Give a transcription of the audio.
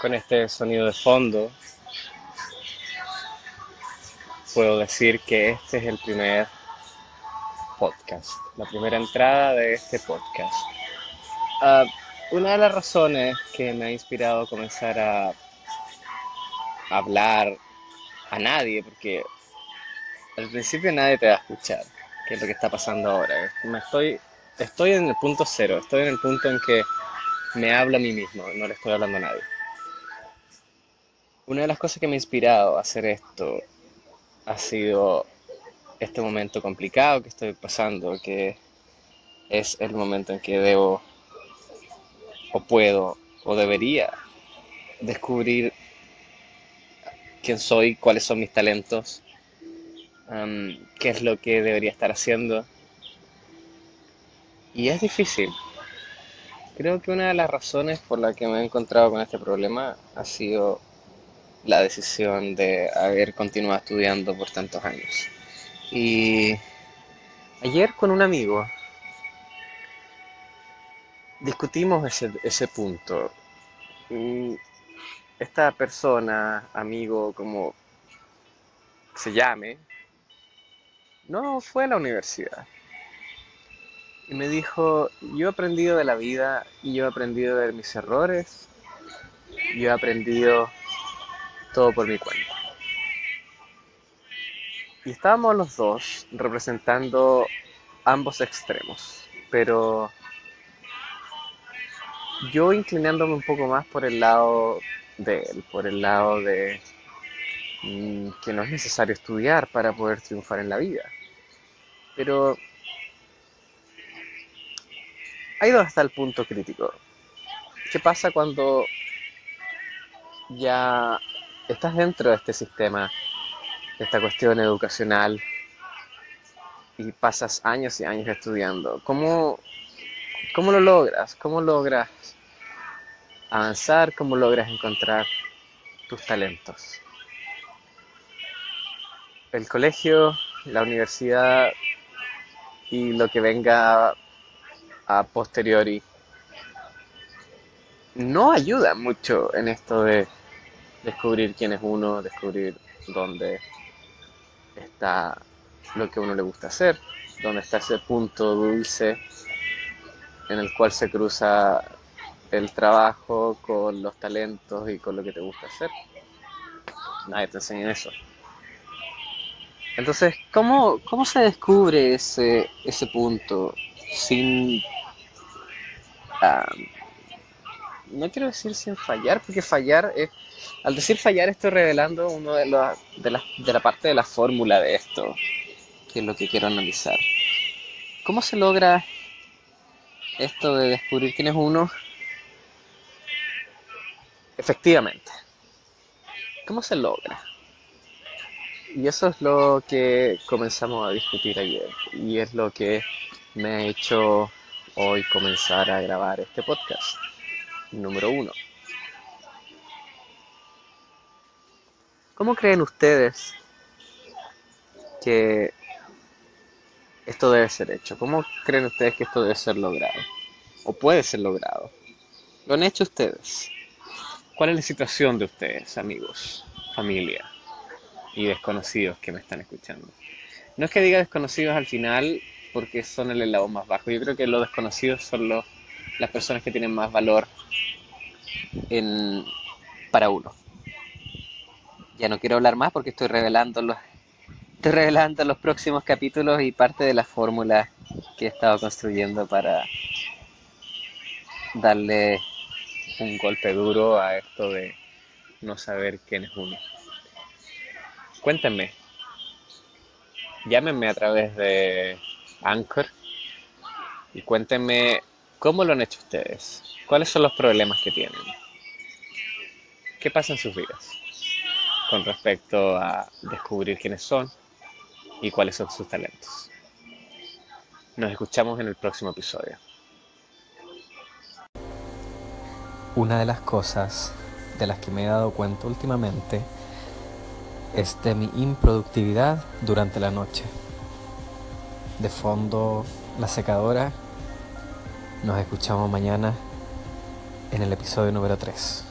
con este sonido de fondo, puedo decir que este es el primer podcast, la primera entrada de este podcast. Ah, una de las razones que me ha inspirado a comenzar a hablar a nadie, porque al principio nadie te va a escuchar, que es lo que está pasando ahora. Me estoy, estoy en el punto cero, estoy en el punto en que me hablo a mí mismo, no le estoy hablando a nadie. Una de las cosas que me ha inspirado a hacer esto ha sido este momento complicado que estoy pasando, que es el momento en que debo o puedo o debería descubrir quién soy, cuáles son mis talentos, qué es lo que debería estar haciendo. Y es difícil. Creo que una de las razones por la que me he encontrado con este problema ha sido la decisión de haber continuado estudiando por tantos años. Y ayer con un amigo discutimos ese, ese punto. Esta persona, amigo, como se llame, no fue a la universidad. Y me dijo, yo he aprendido de la vida y yo he aprendido de mis errores, yo he aprendido todo por mi cuenta. Y estábamos los dos representando ambos extremos, pero yo inclinándome un poco más por el lado de él, por el lado de mm, que no es necesario estudiar para poder triunfar en la vida. Pero ha ido hasta el punto crítico. ¿Qué pasa cuando ya estás dentro de este sistema, de esta cuestión educacional, y pasas años y años estudiando? ¿Cómo, cómo lo logras? ¿Cómo logras avanzar? ¿Cómo logras encontrar tus talentos? El colegio, la universidad y lo que venga a posteriori no ayuda mucho en esto de descubrir quién es uno, descubrir dónde está lo que a uno le gusta hacer, dónde está ese punto dulce en el cual se cruza el trabajo con los talentos y con lo que te gusta hacer. Nadie te enseña eso. Entonces, ¿cómo, cómo se descubre ese, ese punto sin... no quiero decir sin fallar, porque fallar es... Al decir fallar estoy revelando uno de, los, de, la, de la parte de la fórmula de esto, que es lo que quiero analizar. ¿Cómo se logra esto de descubrir quién es uno? Efectivamente. ¿Cómo se logra? Y eso es lo que comenzamos a discutir ayer y es lo que me ha hecho hoy comenzar a grabar este podcast. Número uno. ¿Cómo creen ustedes que esto debe ser hecho? ¿Cómo creen ustedes que esto debe ser logrado? ¿O puede ser logrado? ¿Lo han hecho ustedes? ¿Cuál es la situación de ustedes, amigos, familia? y desconocidos que me están escuchando. No es que diga desconocidos al final porque son el eslabón más bajo. Yo creo que los desconocidos son los, las personas que tienen más valor en, para uno. Ya no quiero hablar más porque estoy revelando los, estoy revelando los próximos capítulos y parte de la fórmula que he estado construyendo para darle un golpe duro a esto de no saber quién es uno. Cuéntenme. Llámenme a través de Anchor y cuéntenme cómo lo han hecho ustedes. ¿Cuáles son los problemas que tienen? ¿Qué pasa en sus vidas con respecto a descubrir quiénes son y cuáles son sus talentos? Nos escuchamos en el próximo episodio. Una de las cosas de las que me he dado cuenta últimamente es de mi improductividad durante la noche. De fondo, la secadora. Nos escuchamos mañana en el episodio número 3.